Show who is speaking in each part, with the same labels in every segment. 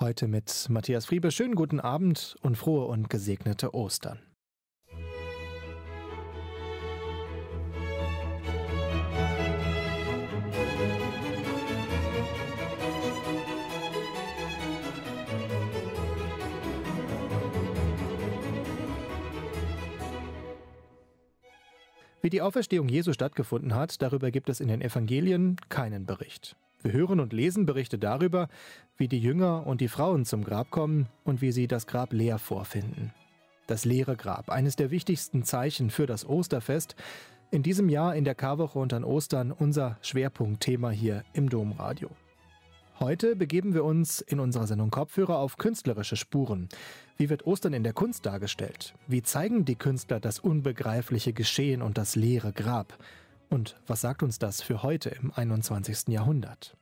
Speaker 1: Heute mit Matthias Friebe. Schönen guten Abend und frohe und gesegnete Ostern. Wie die Auferstehung Jesu stattgefunden hat, darüber gibt es in den Evangelien keinen Bericht. Wir hören und lesen Berichte darüber, wie die Jünger und die Frauen zum Grab kommen und wie sie das Grab leer vorfinden. Das leere Grab, eines der wichtigsten Zeichen für das Osterfest, in diesem Jahr in der Karwoche und an Ostern unser Schwerpunktthema hier im Domradio. Heute begeben wir uns in unserer Sendung Kopfhörer auf künstlerische Spuren. Wie wird Ostern in der Kunst dargestellt? Wie zeigen die Künstler das unbegreifliche Geschehen und das leere Grab? Und was sagt uns das für heute im 21. Jahrhundert?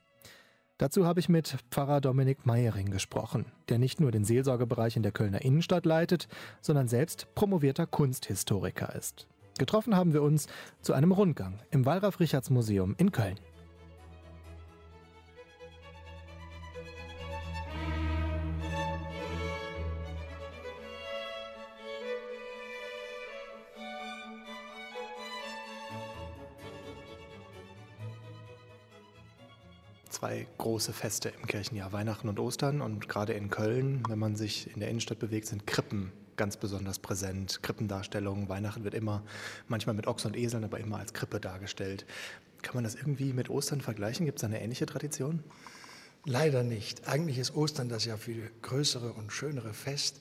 Speaker 1: Dazu habe ich mit Pfarrer Dominik Meyering gesprochen, der nicht nur den Seelsorgebereich in der Kölner Innenstadt leitet, sondern selbst promovierter Kunsthistoriker ist. Getroffen haben wir uns zu einem Rundgang im Wallraf-Richards-Museum in Köln. Zwei große Feste im Kirchenjahr, Weihnachten und Ostern. Und gerade in Köln, wenn man sich in der Innenstadt bewegt, sind Krippen ganz besonders präsent. Krippendarstellungen, Weihnachten wird immer, manchmal mit Ochs und Eseln, aber immer als Krippe dargestellt. Kann man das irgendwie mit Ostern vergleichen? Gibt es eine ähnliche Tradition?
Speaker 2: Leider nicht. Eigentlich ist Ostern das ja viel größere und schönere Fest,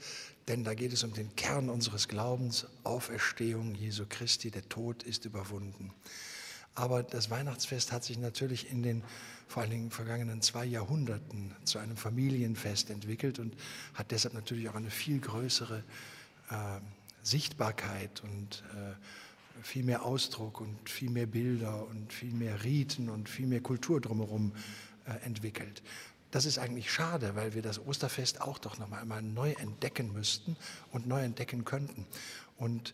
Speaker 2: denn da geht es um den Kern unseres Glaubens, Auferstehung Jesu Christi, der Tod ist überwunden. Aber das Weihnachtsfest hat sich natürlich in den vor allen Dingen vergangenen zwei Jahrhunderten zu einem Familienfest entwickelt und hat deshalb natürlich auch eine viel größere äh, Sichtbarkeit und äh, viel mehr Ausdruck und viel mehr Bilder und viel mehr Riten und viel mehr Kultur drumherum äh, entwickelt. Das ist eigentlich schade, weil wir das Osterfest auch doch noch einmal neu entdecken müssten und neu entdecken könnten. Und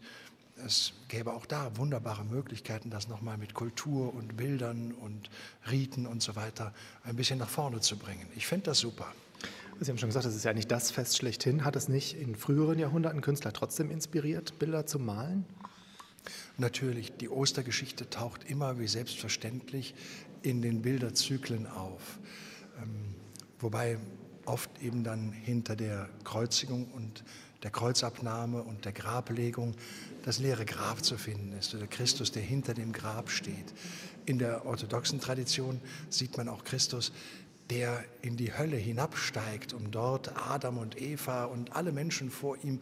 Speaker 2: es gäbe auch da wunderbare Möglichkeiten, das nochmal mit Kultur und Bildern und Riten und so weiter ein bisschen nach vorne zu bringen. Ich finde das super.
Speaker 1: Sie haben schon gesagt, das ist ja nicht das Fest schlechthin. Hat es nicht in früheren Jahrhunderten Künstler trotzdem inspiriert, Bilder zu malen?
Speaker 2: Natürlich, die Ostergeschichte taucht immer wie selbstverständlich in den Bilderzyklen auf. Ähm, wobei oft eben dann hinter der Kreuzigung und der Kreuzabnahme und der Grablegung das leere Grab zu finden ist oder Christus, der hinter dem Grab steht. In der orthodoxen Tradition sieht man auch Christus, der in die Hölle hinabsteigt, um dort Adam und Eva und alle Menschen vor ihm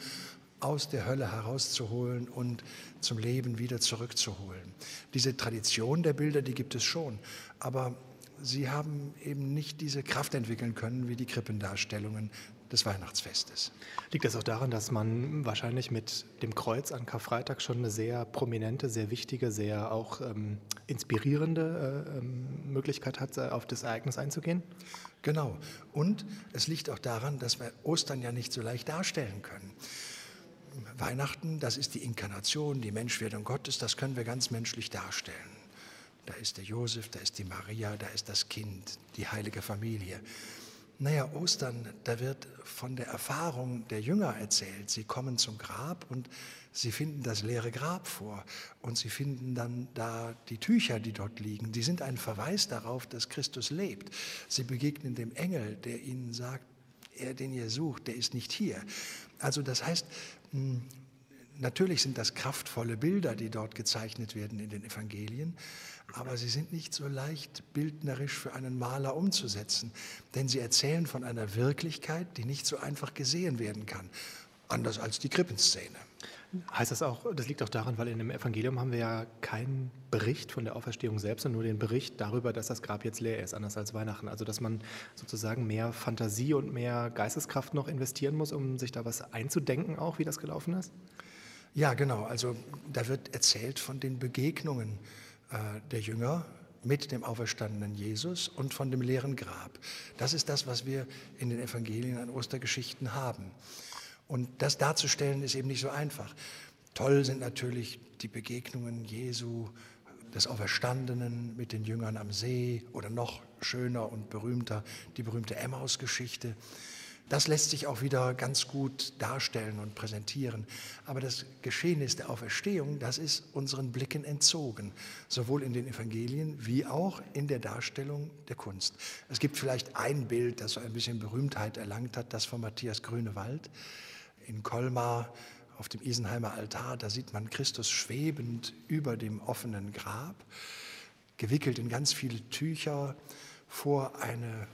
Speaker 2: aus der Hölle herauszuholen und zum Leben wieder zurückzuholen. Diese Tradition der Bilder, die gibt es schon, aber sie haben eben nicht diese Kraft entwickeln können wie die Krippendarstellungen des Weihnachtsfestes.
Speaker 1: Liegt das auch daran, dass man wahrscheinlich mit dem Kreuz an Karfreitag schon eine sehr prominente, sehr wichtige, sehr auch ähm, inspirierende äh, ähm, Möglichkeit hat, auf das Ereignis einzugehen?
Speaker 2: Genau. Und es liegt auch daran, dass wir Ostern ja nicht so leicht darstellen können. Weihnachten, das ist die Inkarnation, die Menschwerdung Gottes, das können wir ganz menschlich darstellen. Da ist der Josef, da ist die Maria, da ist das Kind, die heilige Familie. Naja, Ostern, da wird von der Erfahrung der Jünger erzählt. Sie kommen zum Grab und sie finden das leere Grab vor und sie finden dann da die Tücher, die dort liegen. Die sind ein Verweis darauf, dass Christus lebt. Sie begegnen dem Engel, der ihnen sagt, er, den ihr sucht, der ist nicht hier. Also das heißt, hm, Natürlich sind das kraftvolle Bilder, die dort gezeichnet werden in den Evangelien, aber sie sind nicht so leicht bildnerisch für einen Maler umzusetzen, denn sie erzählen von einer Wirklichkeit, die nicht so einfach gesehen werden kann, anders als die Krippenszene.
Speaker 1: Heißt das auch, das liegt auch daran, weil in dem Evangelium haben wir ja keinen Bericht von der Auferstehung selbst, sondern nur den Bericht darüber, dass das Grab jetzt leer ist, anders als Weihnachten. Also dass man sozusagen mehr Fantasie und mehr Geisteskraft noch investieren muss, um sich da was einzudenken, auch wie das gelaufen ist?
Speaker 2: Ja, genau. Also da wird erzählt von den Begegnungen der Jünger mit dem auferstandenen Jesus und von dem leeren Grab. Das ist das, was wir in den Evangelien an Ostergeschichten haben. Und das darzustellen ist eben nicht so einfach. Toll sind natürlich die Begegnungen Jesu, des Auferstandenen mit den Jüngern am See oder noch schöner und berühmter die berühmte Emmaus-Geschichte. Das lässt sich auch wieder ganz gut darstellen und präsentieren. Aber das Geschehnis der Auferstehung, das ist unseren Blicken entzogen, sowohl in den Evangelien wie auch in der Darstellung der Kunst. Es gibt vielleicht ein Bild, das so ein bisschen Berühmtheit erlangt hat, das von Matthias Grünewald in Colmar auf dem Isenheimer Altar. Da sieht man Christus schwebend über dem offenen Grab, gewickelt in ganz viele Tücher vor eine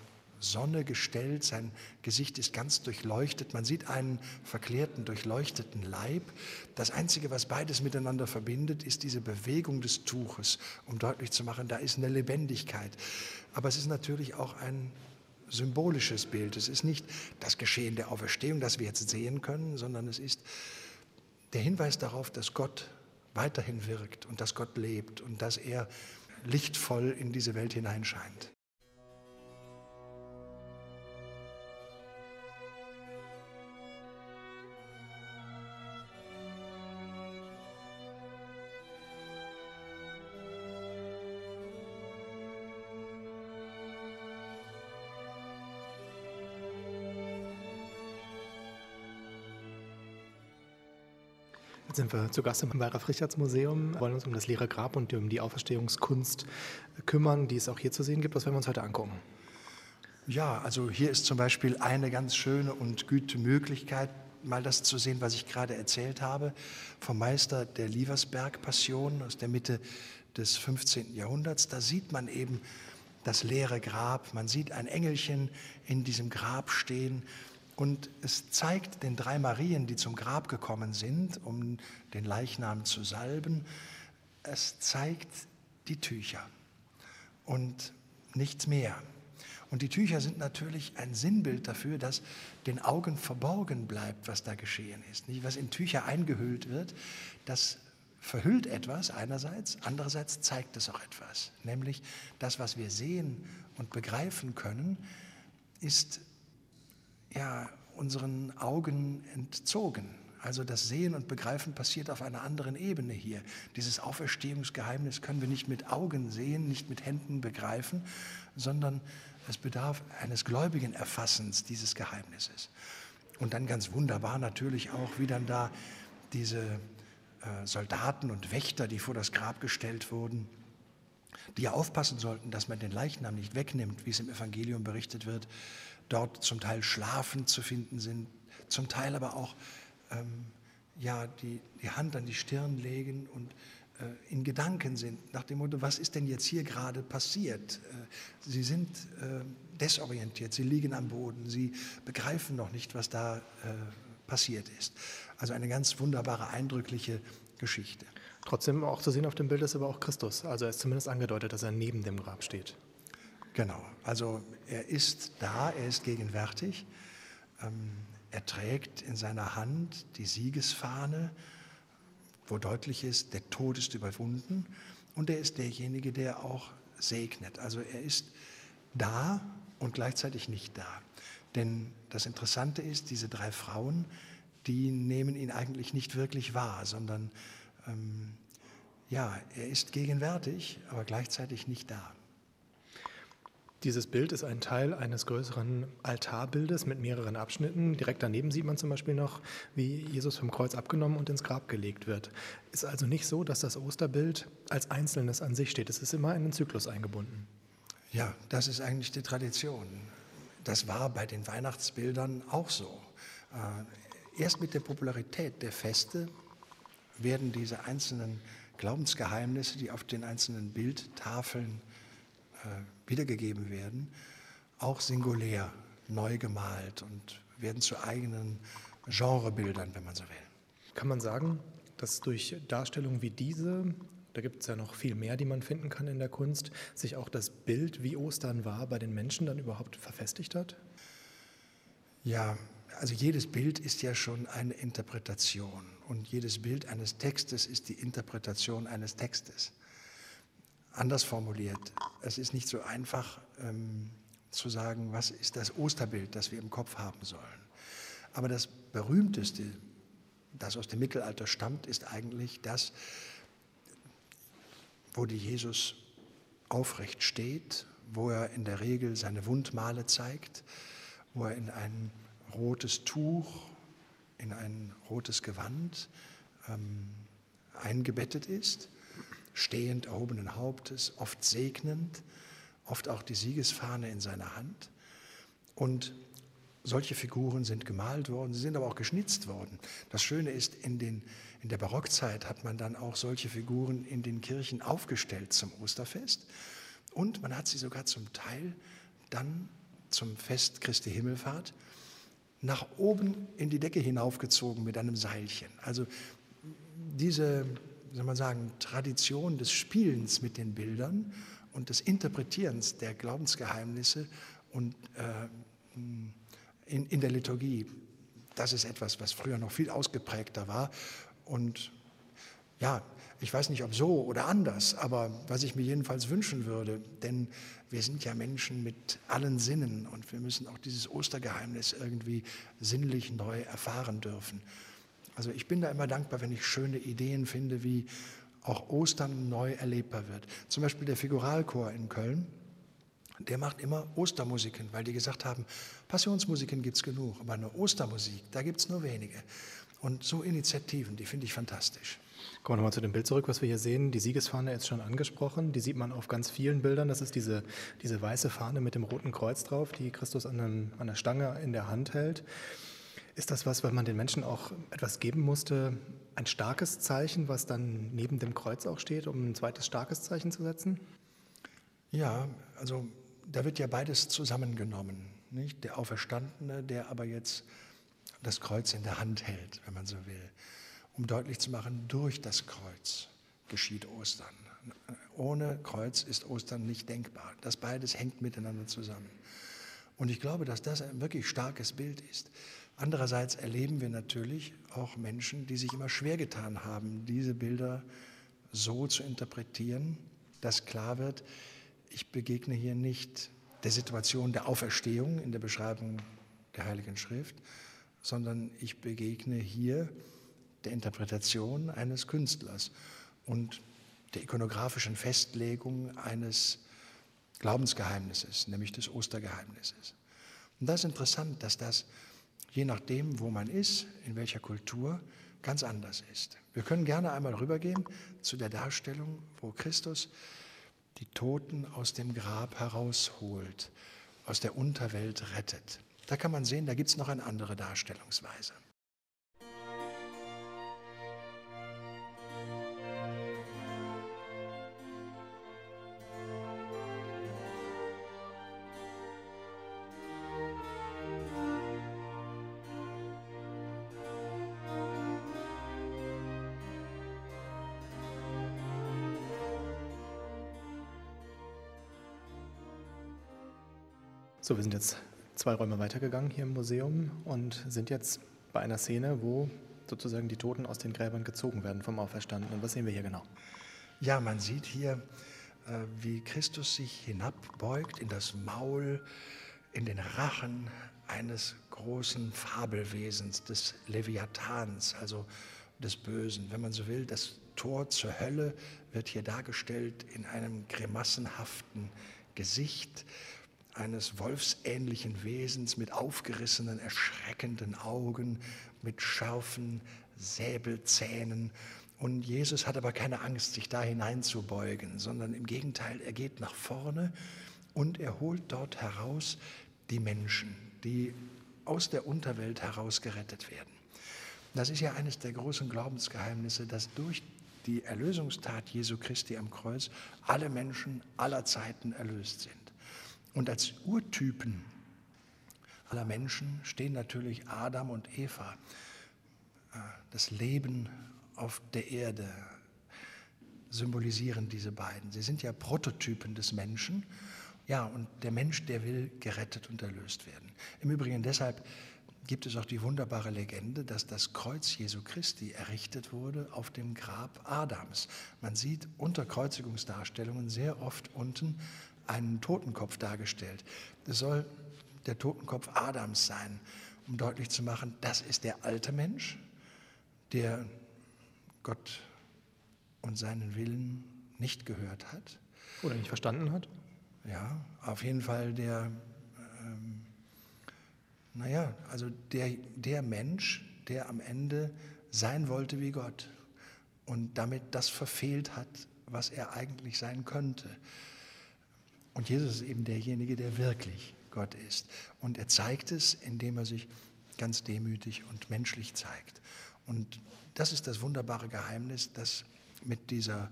Speaker 2: Sonne gestellt, sein Gesicht ist ganz durchleuchtet, man sieht einen verklärten, durchleuchteten Leib. Das Einzige, was beides miteinander verbindet, ist diese Bewegung des Tuches, um deutlich zu machen, da ist eine Lebendigkeit. Aber es ist natürlich auch ein symbolisches Bild. Es ist nicht das Geschehen der Auferstehung, das wir jetzt sehen können, sondern es ist der Hinweis darauf, dass Gott weiterhin wirkt und dass Gott lebt und dass er lichtvoll in diese Welt hineinscheint.
Speaker 1: Jetzt sind wir zu Gast im Wallraf Richards Museum, wollen uns um das leere Grab und um die Auferstehungskunst kümmern, die es auch hier zu sehen gibt. Was werden wir uns heute angucken?
Speaker 2: Ja, also hier ist zum Beispiel eine ganz schöne und gute Möglichkeit, mal das zu sehen, was ich gerade erzählt habe, vom Meister der Lieversberg-Passion aus der Mitte des 15. Jahrhunderts. Da sieht man eben das leere Grab, man sieht ein Engelchen in diesem Grab stehen und es zeigt den drei Marien, die zum Grab gekommen sind, um den Leichnam zu salben, es zeigt die Tücher und nichts mehr. Und die Tücher sind natürlich ein Sinnbild dafür, dass den Augen verborgen bleibt, was da geschehen ist. Was in Tücher eingehüllt wird, das verhüllt etwas einerseits, andererseits zeigt es auch etwas. Nämlich das, was wir sehen und begreifen können, ist ja, unseren Augen entzogen. Also das Sehen und Begreifen passiert auf einer anderen Ebene hier. Dieses Auferstehungsgeheimnis können wir nicht mit Augen sehen, nicht mit Händen begreifen, sondern es bedarf eines gläubigen Erfassens dieses Geheimnisses. Und dann ganz wunderbar natürlich auch, wie dann da diese äh, Soldaten und Wächter, die vor das Grab gestellt wurden, die ja aufpassen sollten, dass man den Leichnam nicht wegnimmt, wie es im Evangelium berichtet wird, dort zum Teil schlafend zu finden sind, zum Teil aber auch ähm, ja, die, die Hand an die Stirn legen und äh, in Gedanken sind, nach dem Motto, was ist denn jetzt hier gerade passiert? Äh, sie sind äh, desorientiert, sie liegen am Boden, sie begreifen noch nicht, was da äh, passiert ist. Also eine ganz wunderbare, eindrückliche Geschichte.
Speaker 1: Trotzdem auch zu sehen auf dem Bild ist aber auch Christus. Also er ist zumindest angedeutet, dass er neben dem Grab steht.
Speaker 2: Genau, also er ist da, er ist gegenwärtig. Ähm, er trägt in seiner Hand die Siegesfahne, wo deutlich ist, der Tod ist überwunden. Und er ist derjenige, der auch segnet. Also er ist da und gleichzeitig nicht da. Denn das Interessante ist, diese drei Frauen, die nehmen ihn eigentlich nicht wirklich wahr, sondern ähm, ja, er ist gegenwärtig, aber gleichzeitig nicht da.
Speaker 1: Dieses Bild ist ein Teil eines größeren Altarbildes mit mehreren Abschnitten. Direkt daneben sieht man zum Beispiel noch, wie Jesus vom Kreuz abgenommen und ins Grab gelegt wird. Ist also nicht so, dass das Osterbild als Einzelnes an sich steht. Es ist immer in einen Zyklus eingebunden.
Speaker 2: Ja, das ist eigentlich die Tradition. Das war bei den Weihnachtsbildern auch so. Äh, erst mit der Popularität der Feste werden diese einzelnen Glaubensgeheimnisse, die auf den einzelnen Bildtafeln wiedergegeben werden, auch singulär neu gemalt und werden zu eigenen Genrebildern, wenn man so will.
Speaker 1: Kann man sagen, dass durch Darstellungen wie diese, da gibt es ja noch viel mehr, die man finden kann in der Kunst, sich auch das Bild, wie Ostern war, bei den Menschen dann überhaupt verfestigt hat?
Speaker 2: Ja, also jedes Bild ist ja schon eine Interpretation und jedes Bild eines Textes ist die Interpretation eines Textes. Anders formuliert, es ist nicht so einfach ähm, zu sagen, was ist das Osterbild, das wir im Kopf haben sollen. Aber das berühmteste, das aus dem Mittelalter stammt, ist eigentlich das, wo die Jesus aufrecht steht, wo er in der Regel seine Wundmale zeigt, wo er in einen rotes Tuch in ein rotes Gewand ähm, eingebettet ist, stehend erhobenen Hauptes, oft segnend, oft auch die Siegesfahne in seiner Hand. Und solche Figuren sind gemalt worden, sie sind aber auch geschnitzt worden. Das Schöne ist, in, den, in der Barockzeit hat man dann auch solche Figuren in den Kirchen aufgestellt zum Osterfest. Und man hat sie sogar zum Teil dann zum Fest Christi Himmelfahrt nach oben in die Decke hinaufgezogen mit einem Seilchen. Also diese, soll man sagen, Tradition des Spielens mit den Bildern und des Interpretierens der Glaubensgeheimnisse und äh, in, in der Liturgie, das ist etwas, was früher noch viel ausgeprägter war. Und ja, ich weiß nicht, ob so oder anders, aber was ich mir jedenfalls wünschen würde, denn wir sind ja Menschen mit allen Sinnen und wir müssen auch dieses Ostergeheimnis irgendwie sinnlich neu erfahren dürfen. Also ich bin da immer dankbar, wenn ich schöne Ideen finde, wie auch Ostern neu erlebbar wird. Zum Beispiel der Figuralchor in Köln, der macht immer Ostermusiken, weil die gesagt haben, Passionsmusiken gibt es genug, aber eine Ostermusik, da gibt es nur wenige. Und so Initiativen, die finde ich fantastisch.
Speaker 1: Kommen wir nochmal zu dem Bild zurück, was wir hier sehen. Die Siegesfahne ist schon angesprochen. Die sieht man auf ganz vielen Bildern. Das ist diese, diese weiße Fahne mit dem roten Kreuz drauf, die Christus an, einem, an der Stange in der Hand hält. Ist das was, weil man den Menschen auch etwas geben musste, ein starkes Zeichen, was dann neben dem Kreuz auch steht, um ein zweites starkes Zeichen zu setzen?
Speaker 2: Ja, also da wird ja beides zusammengenommen. Nicht? Der Auferstandene, der aber jetzt das Kreuz in der Hand hält, wenn man so will um deutlich zu machen, durch das Kreuz geschieht Ostern. Ohne Kreuz ist Ostern nicht denkbar. Das beides hängt miteinander zusammen. Und ich glaube, dass das ein wirklich starkes Bild ist. Andererseits erleben wir natürlich auch Menschen, die sich immer schwer getan haben, diese Bilder so zu interpretieren, dass klar wird, ich begegne hier nicht der Situation der Auferstehung in der Beschreibung der Heiligen Schrift, sondern ich begegne hier der Interpretation eines Künstlers und der ikonografischen Festlegung eines Glaubensgeheimnisses, nämlich des Ostergeheimnisses. Und das ist interessant, dass das je nachdem, wo man ist, in welcher Kultur, ganz anders ist. Wir können gerne einmal rübergehen zu der Darstellung, wo Christus die Toten aus dem Grab herausholt, aus der Unterwelt rettet. Da kann man sehen, da gibt es noch eine andere Darstellungsweise.
Speaker 1: So, wir sind jetzt zwei Räume weitergegangen hier im Museum und sind jetzt bei einer Szene, wo sozusagen die Toten aus den Gräbern gezogen werden vom Auferstandenen. Was sehen wir hier genau?
Speaker 2: Ja, man sieht hier, äh, wie Christus sich hinabbeugt in das Maul, in den Rachen eines großen Fabelwesens, des Leviathans, also des Bösen. Wenn man so will, das Tor zur Hölle wird hier dargestellt in einem grimassenhaften Gesicht eines wolfsähnlichen Wesens mit aufgerissenen, erschreckenden Augen, mit scharfen Säbelzähnen. Und Jesus hat aber keine Angst, sich da hineinzubeugen, sondern im Gegenteil, er geht nach vorne und er holt dort heraus die Menschen, die aus der Unterwelt heraus gerettet werden. Das ist ja eines der großen Glaubensgeheimnisse, dass durch die Erlösungstat Jesu Christi am Kreuz alle Menschen aller Zeiten erlöst sind. Und als Urtypen aller Menschen stehen natürlich Adam und Eva. Äh, das Leben auf der Erde symbolisieren diese beiden. Sie sind ja Prototypen des Menschen. Ja, und der Mensch, der will gerettet und erlöst werden. Im Übrigen deshalb gibt es auch die wunderbare Legende, dass das Kreuz Jesu Christi errichtet wurde auf dem Grab Adams. Man sieht unter Kreuzigungsdarstellungen sehr oft unten einen Totenkopf dargestellt. Das soll der Totenkopf Adams sein, um deutlich zu machen, das ist der alte Mensch, der Gott und seinen Willen nicht gehört hat.
Speaker 1: Oder nicht verstanden hat?
Speaker 2: Ja, auf jeden Fall der, ähm, Naja, also der, der Mensch, der am Ende sein wollte wie Gott und damit das verfehlt hat, was er eigentlich sein könnte. Und Jesus ist eben derjenige, der wirklich Gott ist. Und er zeigt es, indem er sich ganz demütig und menschlich zeigt. Und das ist das wunderbare Geheimnis, das mit dieser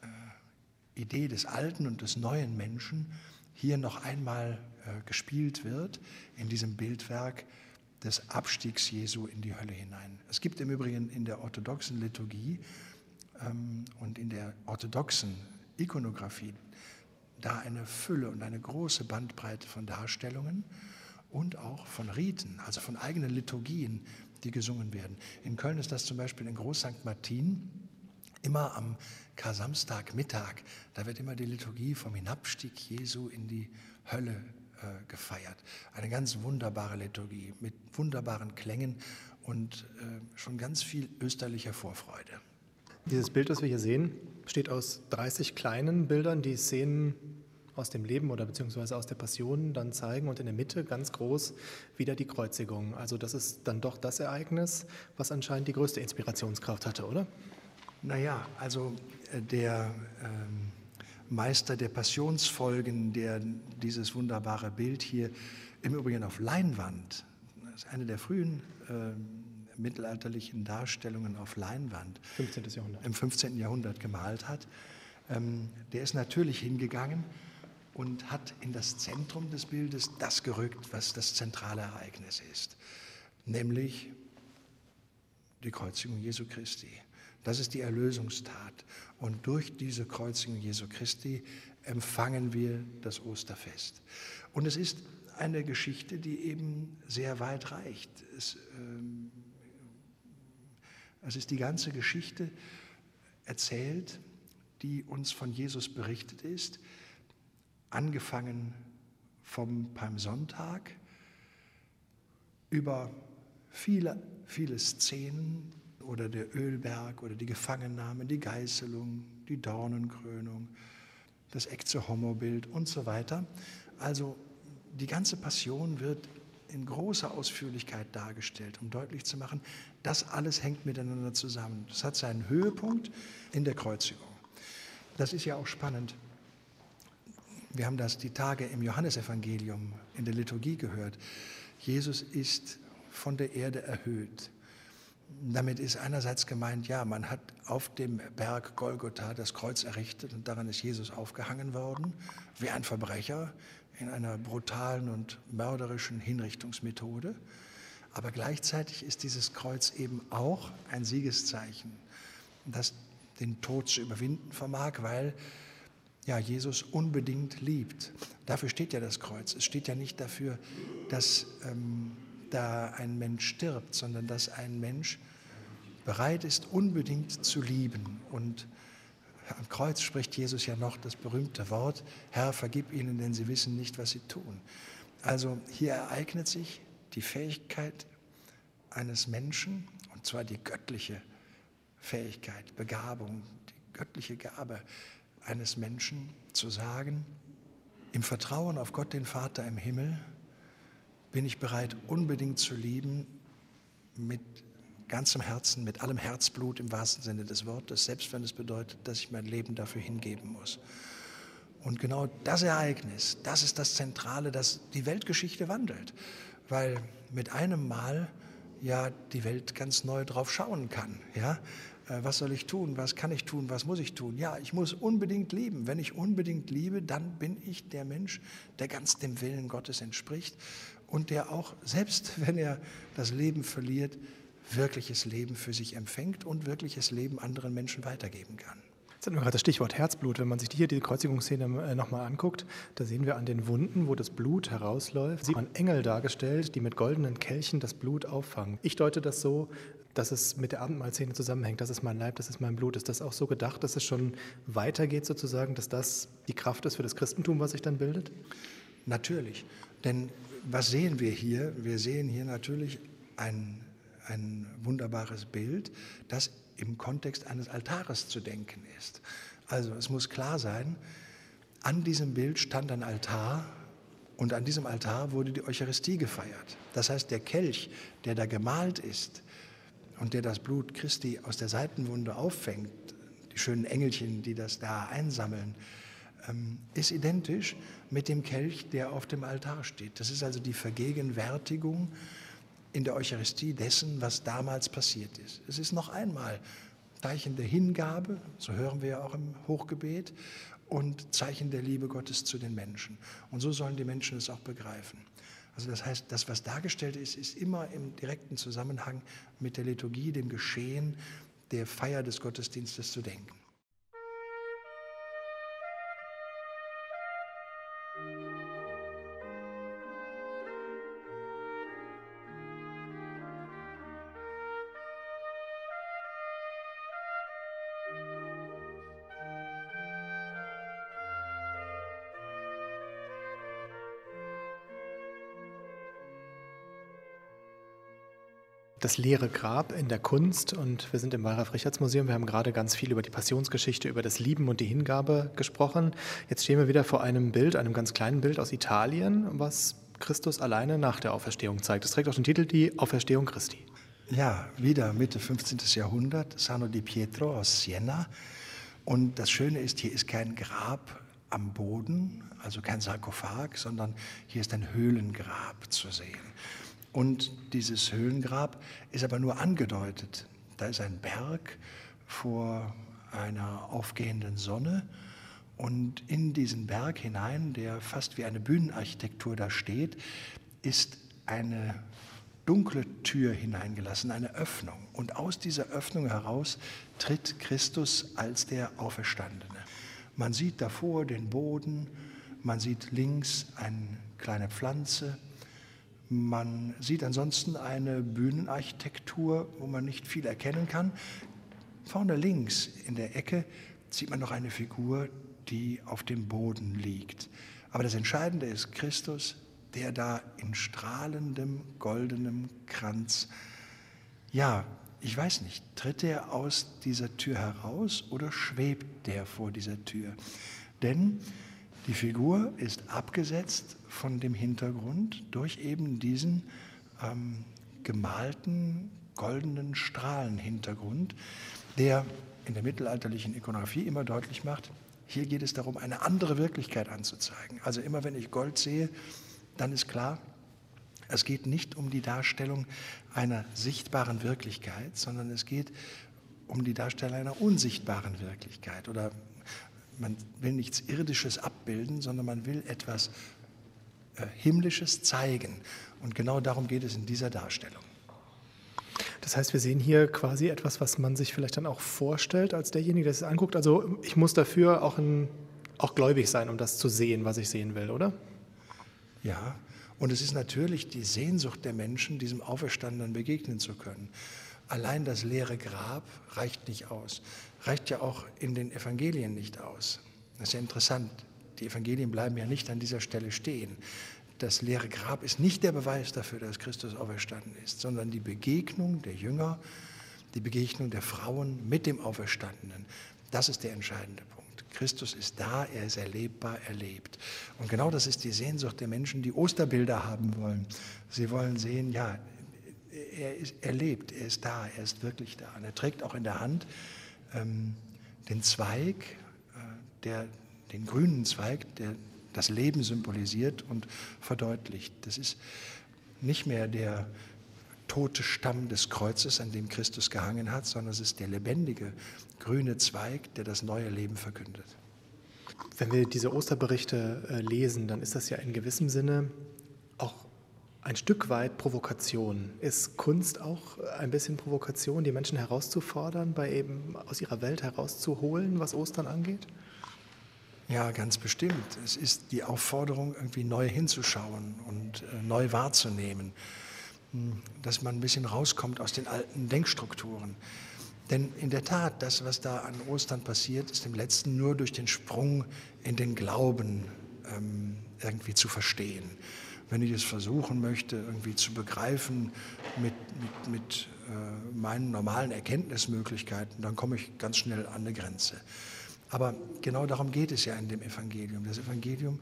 Speaker 2: äh, Idee des alten und des neuen Menschen hier noch einmal äh, gespielt wird, in diesem Bildwerk des Abstiegs Jesu in die Hölle hinein. Es gibt im Übrigen in der orthodoxen Liturgie ähm, und in der orthodoxen Ikonografie da eine Fülle und eine große Bandbreite von Darstellungen und auch von Riten, also von eigenen Liturgien, die gesungen werden. In Köln ist das zum Beispiel in Groß St. Martin immer am Kar-Samstag-Mittag. Da wird immer die Liturgie vom Hinabstieg Jesu in die Hölle äh, gefeiert. Eine ganz wunderbare Liturgie mit wunderbaren Klängen und äh, schon ganz viel österlicher Vorfreude.
Speaker 1: Dieses Bild, das wir hier sehen, besteht aus 30 kleinen Bildern, die Szenen aus dem Leben oder beziehungsweise aus der Passion dann zeigen und in der Mitte ganz groß wieder die Kreuzigung. Also das ist dann doch das Ereignis, was anscheinend die größte Inspirationskraft hatte, oder?
Speaker 2: Naja, also äh, der ähm, Meister der Passionsfolgen, der dieses wunderbare Bild hier im Übrigen auf Leinwand, das ist eine der frühen äh, mittelalterlichen Darstellungen auf Leinwand
Speaker 1: 15. Jahrhundert.
Speaker 2: im 15. Jahrhundert gemalt hat, ähm, der ist natürlich hingegangen und hat in das Zentrum des Bildes das gerückt, was das zentrale Ereignis ist, nämlich die Kreuzigung Jesu Christi. Das ist die Erlösungstat. Und durch diese Kreuzigung Jesu Christi empfangen wir das Osterfest. Und es ist eine Geschichte, die eben sehr weit reicht. Es, ähm, es ist die ganze Geschichte erzählt, die uns von Jesus berichtet ist, angefangen vom Palmsonntag über viele, viele Szenen oder der Ölberg oder die Gefangennahme, die Geißelung, die Dornenkrönung, das Ecce Homo-Bild und so weiter. Also die ganze Passion wird in großer Ausführlichkeit dargestellt, um deutlich zu machen, das alles hängt miteinander zusammen. Das hat seinen Höhepunkt in der Kreuzigung. Das ist ja auch spannend. Wir haben das die Tage im Johannesevangelium in der Liturgie gehört. Jesus ist von der Erde erhöht. Damit ist einerseits gemeint, ja, man hat auf dem Berg Golgotha das Kreuz errichtet und daran ist Jesus aufgehangen worden, wie ein Verbrecher in einer brutalen und mörderischen Hinrichtungsmethode. Aber gleichzeitig ist dieses Kreuz eben auch ein Siegeszeichen, das den Tod zu überwinden vermag, weil ja, Jesus unbedingt liebt. Dafür steht ja das Kreuz. Es steht ja nicht dafür, dass ähm, da ein Mensch stirbt, sondern dass ein Mensch bereit ist, unbedingt zu lieben. Und am Kreuz spricht Jesus ja noch das berühmte Wort, Herr, vergib ihnen, denn sie wissen nicht, was sie tun. Also hier ereignet sich die Fähigkeit eines Menschen, und zwar die göttliche Fähigkeit, Begabung, die göttliche Gabe, eines Menschen zu sagen, im Vertrauen auf Gott den Vater im Himmel bin ich bereit, unbedingt zu lieben, mit ganzem Herzen, mit allem Herzblut im wahrsten Sinne des Wortes, selbst wenn es bedeutet, dass ich mein Leben dafür hingeben muss. Und genau das Ereignis, das ist das Zentrale, das die Weltgeschichte wandelt, weil mit einem Mal ja die Welt ganz neu drauf schauen kann. Ja? Äh, was soll ich tun, was kann ich tun, was muss ich tun? Ja, ich muss unbedingt lieben. Wenn ich unbedingt liebe, dann bin ich der Mensch, der ganz dem Willen Gottes entspricht und der auch, selbst wenn er das Leben verliert, wirkliches Leben für sich empfängt und wirkliches Leben anderen Menschen weitergeben kann.
Speaker 1: Jetzt hatten wir gerade das Stichwort Herzblut. Wenn man sich hier die Kreuzigungsszene äh, nochmal anguckt, da sehen wir an den Wunden, wo das Blut herausläuft, sieht man Engel dargestellt, die mit goldenen Kelchen das Blut auffangen. Ich deute das so, dass es mit der Abendmahlszene zusammenhängt. Das ist mein Leib, das ist mein Blut. Ist das auch so gedacht, dass es schon weitergeht sozusagen, dass das die Kraft ist für das Christentum, was sich dann bildet?
Speaker 2: Natürlich. Denn was sehen wir hier? Wir sehen hier natürlich ein, ein wunderbares Bild, das im Kontext eines Altares zu denken ist. Also es muss klar sein, an diesem Bild stand ein Altar Und an diesem Altar wurde die Eucharistie gefeiert. Das heißt, der Kelch, der da gemalt ist und der das Blut Christi aus der Seitenwunde auffängt, die schönen Engelchen, die das da einsammeln, ähm, ist identisch mit dem Kelch, der auf dem Altar steht. Das ist also die Vergegenwärtigung in der Eucharistie dessen, was damals passiert ist. Es ist noch einmal Zeichen der Hingabe, so hören wir ja auch im Hochgebet, und Zeichen der Liebe Gottes zu den Menschen. Und so sollen die Menschen es auch begreifen. Also das heißt, das, was dargestellt ist, ist immer im direkten Zusammenhang mit der Liturgie, dem Geschehen der Feier des Gottesdienstes zu denken.
Speaker 1: Das leere Grab in der Kunst und wir sind im Wallraf-Richards-Museum. Wir haben gerade ganz viel über die Passionsgeschichte, über das Lieben und die Hingabe gesprochen. Jetzt stehen wir wieder vor einem Bild, einem ganz kleinen Bild aus Italien, was Christus alleine nach der Auferstehung zeigt. Es trägt auch den Titel Die Auferstehung Christi.
Speaker 2: Ja, wieder Mitte 15. Jahrhundert, Sano di Pietro aus Siena. Und das Schöne ist, hier ist kein Grab am Boden, also kein Sarkophag, sondern hier ist ein Höhlengrab zu sehen. Und dieses Höhlengrab ist aber nur angedeutet. Da ist ein Berg vor einer aufgehenden Sonne und in diesen Berg hinein, der fast wie eine Bühnenarchitektur da steht, ist eine dunkle Tür hineingelassen, eine Öffnung. Und aus dieser Öffnung heraus tritt Christus als der Auferstandene. Man sieht davor den Boden, man sieht links eine kleine Pflanze, man sieht ansonsten eine Bühnenarchitektur, wo man nicht viel erkennen kann. Vorne links in der Ecke sieht man noch eine Figur, die auf dem Boden liegt. Aber das Entscheidende ist Christus, der da in strahlendem goldenem Kranz, ja, ich weiß nicht, tritt er aus dieser Tür heraus oder schwebt der vor dieser Tür? Denn die Figur ist abgesetzt von dem Hintergrund durch eben diesen ähm, gemalten goldenen Strahlenhintergrund, der in der mittelalterlichen Ikonografie immer deutlich macht, hier geht es darum, eine andere Wirklichkeit anzuzeigen. Also immer wenn ich Gold sehe, dann ist klar, es geht nicht um die Darstellung einer sichtbaren Wirklichkeit, sondern es geht um die Darstellung einer unsichtbaren Wirklichkeit oder man will nichts Irdisches abbilden, sondern man will etwas äh, Himmlisches zeigen. Und genau darum geht es in dieser Darstellung.
Speaker 1: Das heißt, wir sehen hier quasi etwas, was man sich vielleicht dann auch vorstellt als derjenige, der es anguckt. Also ich muss dafür auch, ein, auch gläubig sein, um das zu sehen, was ich sehen will, oder?
Speaker 2: Ja, und es ist natürlich die Sehnsucht der Menschen, diesem Auferstandenen begegnen zu können. Allein das leere Grab reicht nicht aus reicht ja auch in den Evangelien nicht aus. Das ist ja interessant. Die Evangelien bleiben ja nicht an dieser Stelle stehen. Das leere Grab ist nicht der Beweis dafür, dass Christus auferstanden ist, sondern die Begegnung der Jünger, die Begegnung der Frauen mit dem Auferstandenen. Das ist der entscheidende Punkt. Christus ist da, er ist erlebbar, erlebt. Und genau das ist die Sehnsucht der Menschen, die Osterbilder haben wollen. Sie wollen sehen, ja, er, ist, er lebt, er ist da, er ist wirklich da. Und er trägt auch in der Hand ähm, den Zweig, äh, der, den grünen Zweig, der das Leben symbolisiert und verdeutlicht. Das ist nicht mehr der tote Stamm des Kreuzes, an dem Christus gehangen hat, sondern es ist der lebendige grüne Zweig, der das neue Leben verkündet.
Speaker 1: Wenn wir diese Osterberichte äh, lesen, dann ist das ja in gewissem Sinne auch ein Stück weit Provokation. Ist Kunst auch ein bisschen Provokation, die Menschen herauszufordern, bei eben aus ihrer Welt herauszuholen, was Ostern angeht?
Speaker 2: Ja, ganz bestimmt. Es ist die Aufforderung, irgendwie neu hinzuschauen und äh, neu wahrzunehmen, hm, dass man ein bisschen rauskommt aus den alten Denkstrukturen. Denn in der Tat, das, was da an Ostern passiert, ist im letzten nur durch den Sprung in den Glauben ähm, irgendwie zu verstehen wenn ich es versuchen möchte, irgendwie zu begreifen mit, mit, mit äh, meinen normalen Erkenntnismöglichkeiten, dann komme ich ganz schnell an eine Grenze. Aber genau darum geht es ja in dem Evangelium. Das Evangelium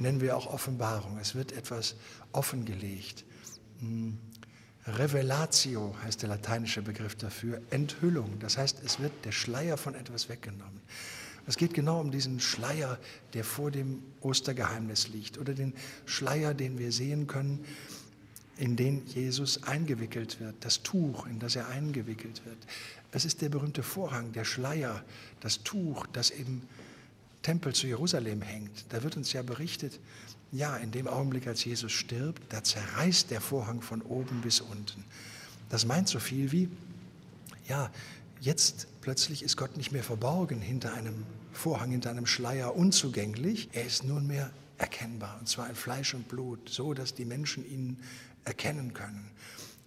Speaker 2: nennen wir auch Offenbarung. Es wird etwas offengelegt. Hm. Revelatio heißt der lateinische Begriff dafür, Enthüllung. Das heißt, es wird der Schleier von etwas weggenommen. Es geht genau um diesen Schleier, der vor dem Ostergeheimnis liegt oder den Schleier, den wir sehen können, in den Jesus eingewickelt wird, das Tuch, in das er eingewickelt wird. Es ist der berühmte Vorhang, der Schleier, das Tuch, das im Tempel zu Jerusalem hängt. Da wird uns ja berichtet, ja, in dem Augenblick, als Jesus stirbt, da zerreißt der Vorhang von oben bis unten. Das meint so viel wie, ja, jetzt plötzlich ist Gott nicht mehr verborgen hinter einem Vorhang, hinter einem Schleier unzugänglich. Er ist nunmehr erkennbar, und zwar in Fleisch und Blut, so dass die Menschen ihn erkennen können,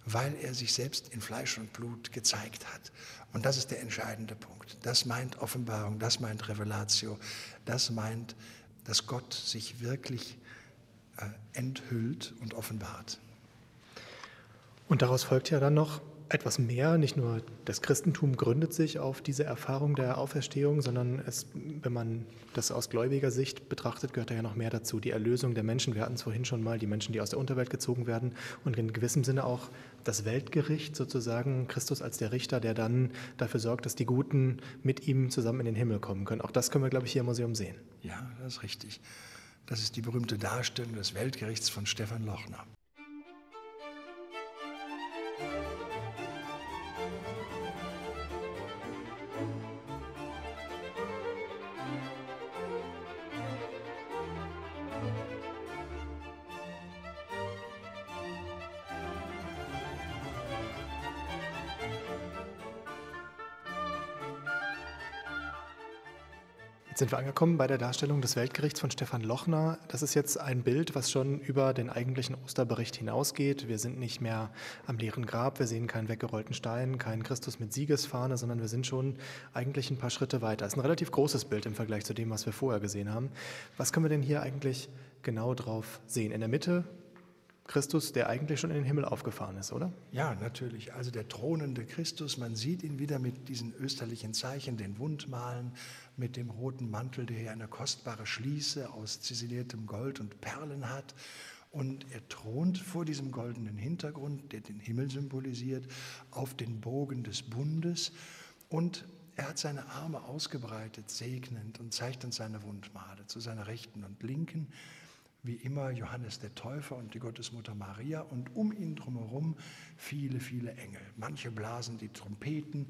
Speaker 2: weil er sich selbst in Fleisch und Blut gezeigt hat. Und das ist der entscheidende Punkt. Das meint Offenbarung, das meint Revelatio, das meint, dass Gott sich wirklich äh, enthüllt und offenbart.
Speaker 1: Und daraus folgt ja dann noch etwas mehr. Nicht nur das Christentum gründet sich auf diese Erfahrung der Auferstehung, sondern es, wenn man das aus gläubiger Sicht betrachtet, gehört da ja noch mehr dazu. Die Erlösung der Menschen, wir hatten es vorhin schon mal, die Menschen, die aus der Unterwelt gezogen werden und in gewissem Sinne auch das Weltgericht sozusagen, Christus als der Richter, der dann dafür sorgt, dass die Guten mit ihm zusammen in den Himmel kommen können. Auch das können wir, glaube ich, hier im Museum sehen.
Speaker 2: Ja, das ist richtig. Das ist die berühmte Darstellung des Weltgerichts von Stefan Lochner.
Speaker 1: Sind wir angekommen bei der Darstellung des Weltgerichts von Stefan Lochner. Das ist jetzt ein Bild, was schon über den eigentlichen Osterbericht hinausgeht. Wir sind nicht mehr am leeren Grab, wir sehen keinen weggerollten Stein, keinen Christus mit Siegesfahne, sondern wir sind schon eigentlich ein paar Schritte weiter. Es ist ein relativ großes Bild im Vergleich zu dem, was wir vorher gesehen haben. Was können wir denn hier eigentlich genau drauf sehen? In der Mitte Christus, der eigentlich schon in den Himmel aufgefahren ist, oder?
Speaker 2: Ja, natürlich. Also der thronende Christus, man sieht ihn wieder mit diesen österlichen Zeichen, den Wundmalen, mit dem roten Mantel, der hier eine kostbare Schließe aus ziseliertem Gold und Perlen hat. Und er thront vor diesem goldenen Hintergrund, der den Himmel symbolisiert, auf den Bogen des Bundes. Und er hat seine Arme ausgebreitet, segnend und zeigt uns seine Wundmale zu seiner Rechten und Linken wie immer Johannes der Täufer und die Gottesmutter Maria und um ihn drumherum viele, viele Engel. Manche blasen die Trompeten,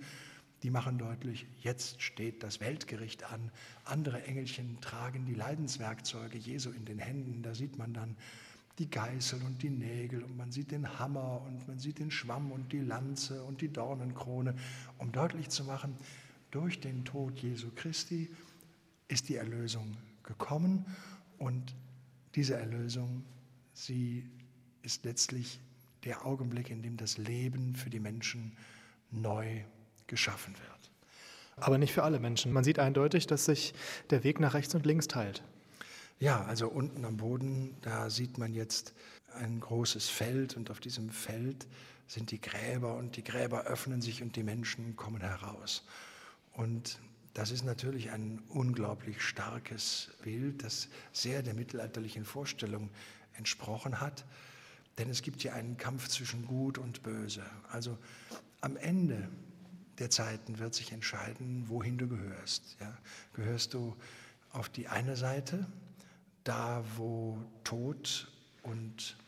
Speaker 2: die machen deutlich, jetzt steht das Weltgericht an. Andere Engelchen tragen die Leidenswerkzeuge Jesu in den Händen. Da sieht man dann die Geißel und die Nägel und man sieht den Hammer und man sieht den Schwamm und die Lanze und die Dornenkrone, um deutlich zu machen, durch den Tod Jesu Christi ist die Erlösung gekommen und diese Erlösung, sie ist letztlich der Augenblick, in dem das Leben für die Menschen neu geschaffen wird.
Speaker 1: Aber nicht für alle Menschen. Man sieht eindeutig, dass sich der Weg nach rechts und links teilt.
Speaker 2: Ja, also unten am Boden, da sieht man jetzt ein großes Feld und auf diesem Feld sind die Gräber und die Gräber öffnen sich und die Menschen kommen heraus. Und das ist natürlich ein unglaublich starkes Bild, das sehr der mittelalterlichen Vorstellung entsprochen hat. Denn es gibt hier einen Kampf zwischen Gut und Böse. Also am Ende der Zeiten wird sich entscheiden, wohin du gehörst. Ja? Gehörst du auf die eine Seite, da wo Tod und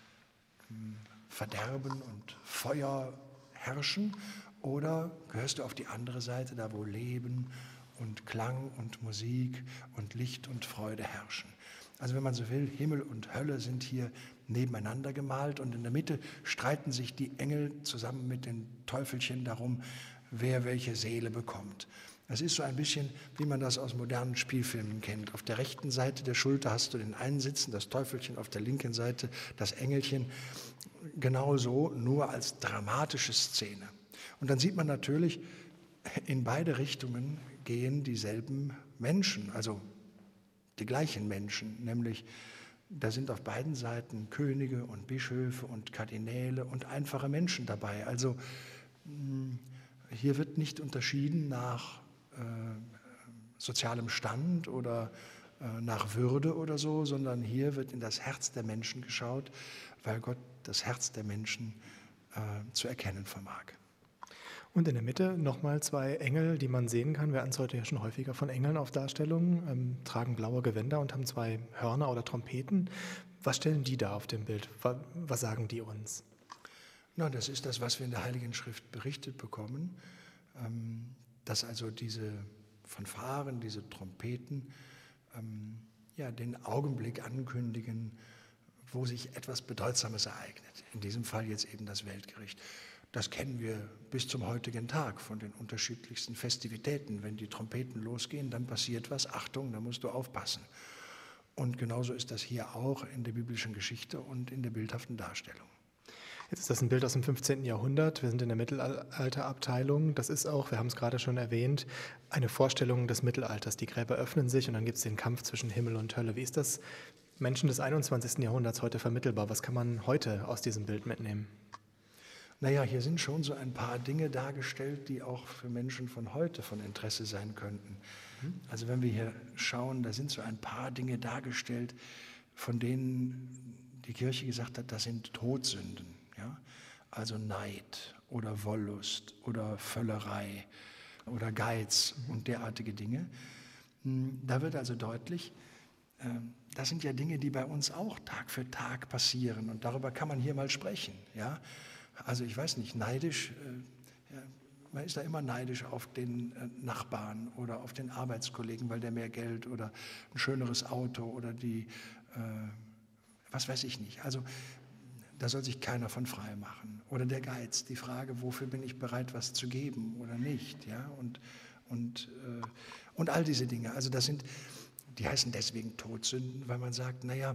Speaker 2: hm, Verderben und Feuer herrschen, oder gehörst du auf die andere Seite, da wo Leben und Klang und Musik und Licht und Freude herrschen. Also wenn man so will, Himmel und Hölle sind hier nebeneinander gemalt und in der Mitte streiten sich die Engel zusammen mit den Teufelchen darum, wer welche Seele bekommt. Das ist so ein bisschen, wie man das aus modernen Spielfilmen kennt. Auf der rechten Seite der Schulter hast du den einen sitzen, das Teufelchen, auf der linken Seite das Engelchen. Genauso, nur als dramatische Szene. Und dann sieht man natürlich in beide Richtungen gehen dieselben Menschen, also die gleichen Menschen, nämlich da sind auf beiden Seiten Könige und Bischöfe und Kardinäle und einfache Menschen dabei. Also hm, hier wird nicht unterschieden nach äh, sozialem Stand oder äh, nach Würde oder so, sondern hier wird in das Herz der Menschen geschaut, weil Gott das Herz der Menschen äh, zu erkennen vermag.
Speaker 1: Und in der Mitte nochmal zwei Engel, die man sehen kann. Wir hatten es heute ja schon häufiger von Engeln auf Darstellungen, ähm, tragen blaue Gewänder und haben zwei Hörner oder Trompeten. Was stellen die da auf dem Bild? Was, sagen die uns?
Speaker 2: Na, das ist das, was wir in der Heiligen Schrift berichtet bekommen, ähm, dass also diese Fanfaren, diese Trompeten, ähm, ja, den Augenblick ankündigen, wo sich etwas Bedeutsames ereignet. In diesem Fall jetzt eben das Weltgericht. Das kennen wir bis zum heutigen Tag von den unterschiedlichsten Festivitäten. Wenn die Trompeten losgehen, dann passiert was. Achtung, da musst du aufpassen. Und genauso ist das hier auch in der biblischen Geschichte und in der bildhaften Darstellung.
Speaker 1: Jetzt ist das ein Bild aus dem 15. Jahrhundert. Wir sind in der Mittelalterabteilung. Das ist auch, wir haben es gerade schon erwähnt, eine Vorstellung des Mittelalters. Die Gräber öffnen sich und dann gibt es den Kampf zwischen Himmel und Hölle. Wie ist das Menschen des 21. Jahrhunderts heute vermittelbar? Was kann man heute aus diesem Bild mitnehmen?
Speaker 2: Naja, hier sind schon so ein paar Dinge dargestellt, die auch für Menschen von heute von Interesse sein könnten. Mhm. Also wenn wir hier schauen, da sind so ein paar Dinge dargestellt, von denen die Kirche gesagt hat, das sind Todsünden. Ja? Also Neid oder Wollust oder Völlerei oder Geiz und derartige Dinge. Hm, da wird also deutlich, ähm, das sind ja Dinge, die bei uns auch Tag für Tag passieren und darüber kann man hier mal sprechen. Ja? Also ich weiß nicht, neidisch, äh, man ist da immer neidisch auf den äh, Nachbarn oder auf den Arbeitskollegen, weil der mehr Geld oder ein schöneres Auto oder die, äh, was weiß ich nicht. Also da soll sich keiner von frei machen. Oder der Geiz, die Frage, wofür bin ich bereit, was zu geben oder nicht. Ja? Und, und, und all diese Dinge. Also das sind, die heißen deswegen Todsünden, weil man sagt, naja,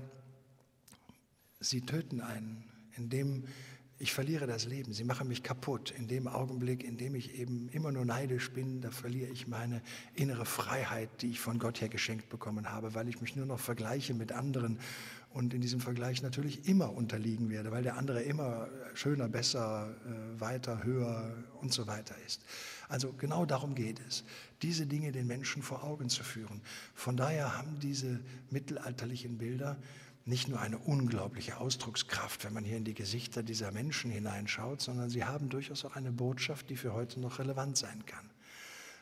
Speaker 2: sie töten einen, indem ich verliere das Leben, sie machen mich kaputt. In dem Augenblick, in dem ich eben immer nur neidisch bin, da verliere ich meine innere Freiheit, die ich von Gott her geschenkt bekommen habe, weil ich mich nur noch vergleiche mit anderen und in diesem Vergleich natürlich immer unterliegen werde, weil der andere immer schöner, besser, äh, weiter, höher und so weiter ist. Also genau darum geht es, diese Dinge den Menschen vor Augen zu führen. Von daher haben diese mittelalterlichen Bilder nicht nur eine unglaubliche Ausdruckskraft, wenn man hier in die Gesichter dieser Menschen hineinschaut, sondern sie haben durchaus auch eine Botschaft, die für heute noch relevant sein kann.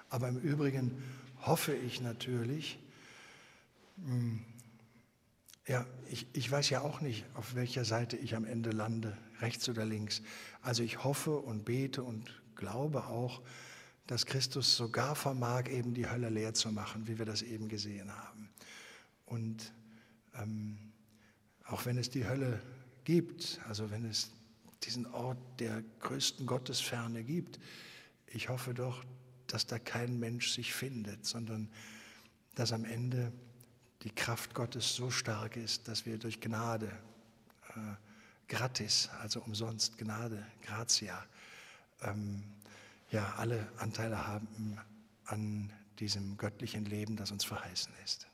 Speaker 2: Aber im Übrigen hoffe ich natürlich, hm, ja, ich, ich weiß ja auch nicht, auf welcher Seite ich am Ende lande, rechts oder links. Also ich hoffe und bete und glaube auch, dass Christus sogar vermag, eben die Hölle leer zu machen, wie wir das eben gesehen haben. Und ähm, auch wenn es die Hölle gibt, also wenn es diesen Ort der größten Gottesferne gibt, ich hoffe doch, dass da kein Mensch sich findet, sondern dass am Ende die Kraft Gottes so stark ist, dass wir durch Gnade, äh, gratis, also umsonst, Gnade, gratia, ähm, ja, alle Anteile haben an diesem göttlichen Leben, das uns verheißen ist.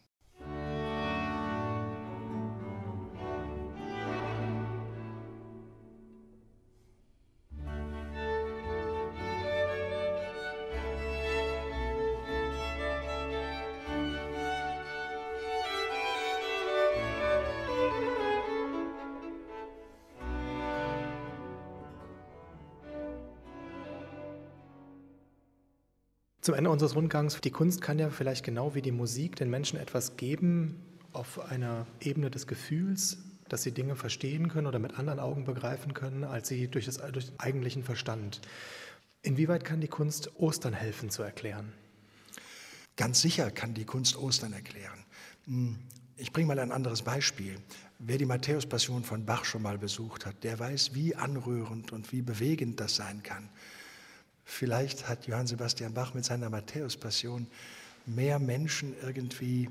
Speaker 1: Zum Ende unseres Rundgangs, die Kunst kann ja vielleicht genau wie die Musik den Menschen etwas geben auf einer Ebene des Gefühls, dass sie Dinge verstehen können oder mit anderen Augen begreifen können, als sie durch, das, durch den eigentlichen Verstand. Inwieweit kann die Kunst Ostern helfen zu erklären?
Speaker 2: Ganz sicher kann die Kunst Ostern erklären. Hm, ich bringe mal ein anderes Beispiel. Wer die Matthäus-Passion von Bach schon mal besucht hat, der weiß, wie anrührend und wie bewegend das sein kann. Vielleicht hat Johann Sebastian Bach mit seiner Matthäus-Passion mehr Menschen irgendwie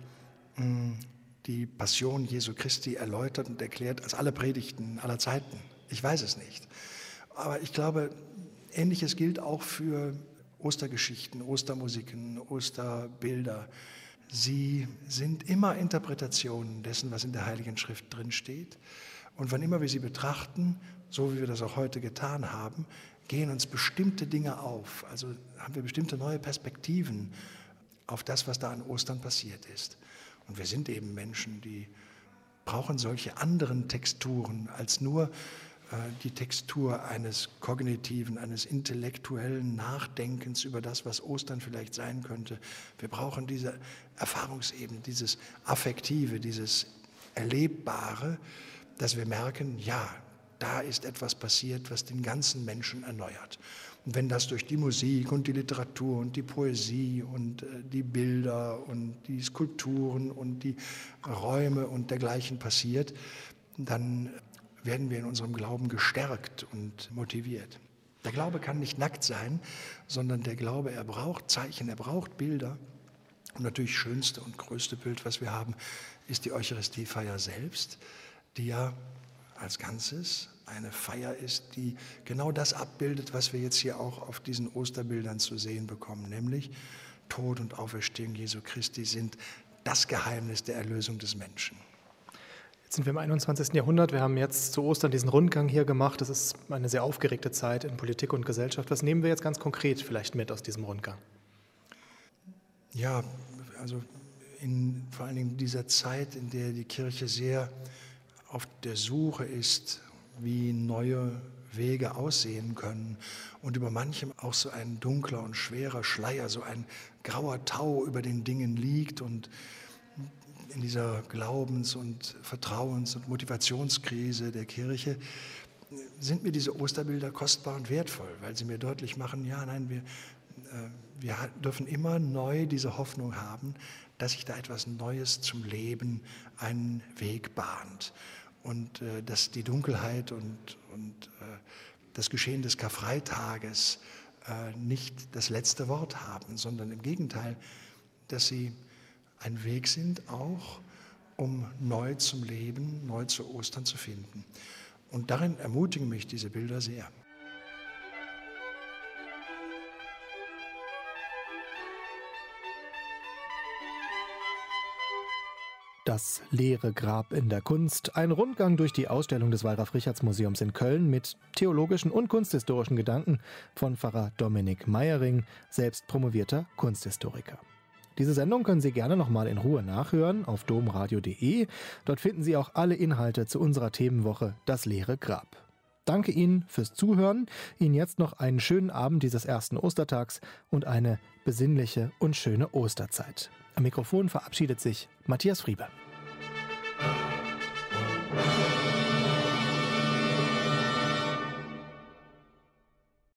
Speaker 2: mh, hm, die Passion Jesu Christi erläutert und erklärt als alle Predigten aller Zeiten. Ich weiß es nicht. Aber ich glaube, Ähnliches gilt auch für Ostergeschichten, Ostermusiken, Osterbilder. Sie sind immer Interpretationen dessen, was in der Heiligen Schrift drin steht. Und wann immer wir sie betrachten, so wie wir das auch heute getan haben, gehen uns bestimmte Dinge auf. Also haben wir bestimmte neue Perspektiven auf das, was da an Ostern passiert ist. Und wir sind eben Menschen, die brauchen solche anderen Texturen als nur äh, die Textur eines kognitiven, eines intellektuellen Nachdenkens über das, was Ostern vielleicht sein könnte. Wir brauchen diese Erfahrungsebene, dieses Affektive, dieses Erlebbare, dass wir merken, ja, da ist etwas passiert, was den ganzen Menschen erneuert. Und wenn das durch die Musik und die Literatur und die Poesie und äh, die Bilder und die Skulpturen und die Räume und dergleichen passiert, dann werden wir in unserem Glauben gestärkt und motiviert. Der Glaube kann nicht nackt sein, sondern der Glaube, er braucht Zeichen, er braucht Bilder. Und natürlich schönste und größte Bild, was wir haben, ist die Eucharistiefeier selbst, die ja als Ganzes eine Feier ist, die genau das abbildet, was wir jetzt hier auch auf diesen Osterbildern zu sehen bekommen, nämlich Tod und Auferstehung Jesu Christi sind das Geheimnis der Erlösung des Menschen.
Speaker 1: Jetzt sind wir im 21. Jahrhundert. Wir haben jetzt zu Ostern diesen Rundgang hier gemacht. Das ist eine sehr aufgeregte Zeit in Politik und Gesellschaft. Was nehmen wir jetzt ganz konkret vielleicht mit aus diesem Rundgang?
Speaker 2: Ja, also in vor allen Dingen dieser Zeit, in der die Kirche sehr auf der Suche ist, wie neue Wege aussehen können und über manchem auch so ein dunkler und schwerer Schleier, so ein grauer Tau über den Dingen liegt und in dieser Glaubens- und Vertrauens- und Motivationskrise der Kirche sind mir diese Osterbilder kostbar und wertvoll, weil sie mir deutlich machen, ja, nein, wir, äh, wir dürfen immer neu diese Hoffnung haben, dass sich da etwas Neues zum Leben einen Weg bahnt und äh, dass die Dunkelheit und, und äh, das Geschehen des Karfreitages äh, nicht das letzte Wort haben, sondern im Gegenteil, dass sie ein Weg sind, auch um neu zum Leben, neu zu Ostern zu finden. Und darin ermutigen mich diese Bilder sehr.
Speaker 1: Das leere Grab in der Kunst. Ein Rundgang durch die Ausstellung des Wallraf-Richarts-Museums in Köln mit theologischen und kunsthistorischen Gedanken von Pfarrer Dominik Meyering, selbst promovierter Kunsthistoriker. Diese Sendung können Sie gerne nochmal in Ruhe nachhören auf domradio.de. Dort finden Sie auch alle Inhalte zu unserer Themenwoche Das leere Grab. Danke Ihnen fürs Zuhören. Ihnen jetzt noch einen schönen Abend dieses ersten Ostertags und eine besinnliche und schöne Osterzeit. Am Mikrofon verabschiedet sich Matthias Friebe.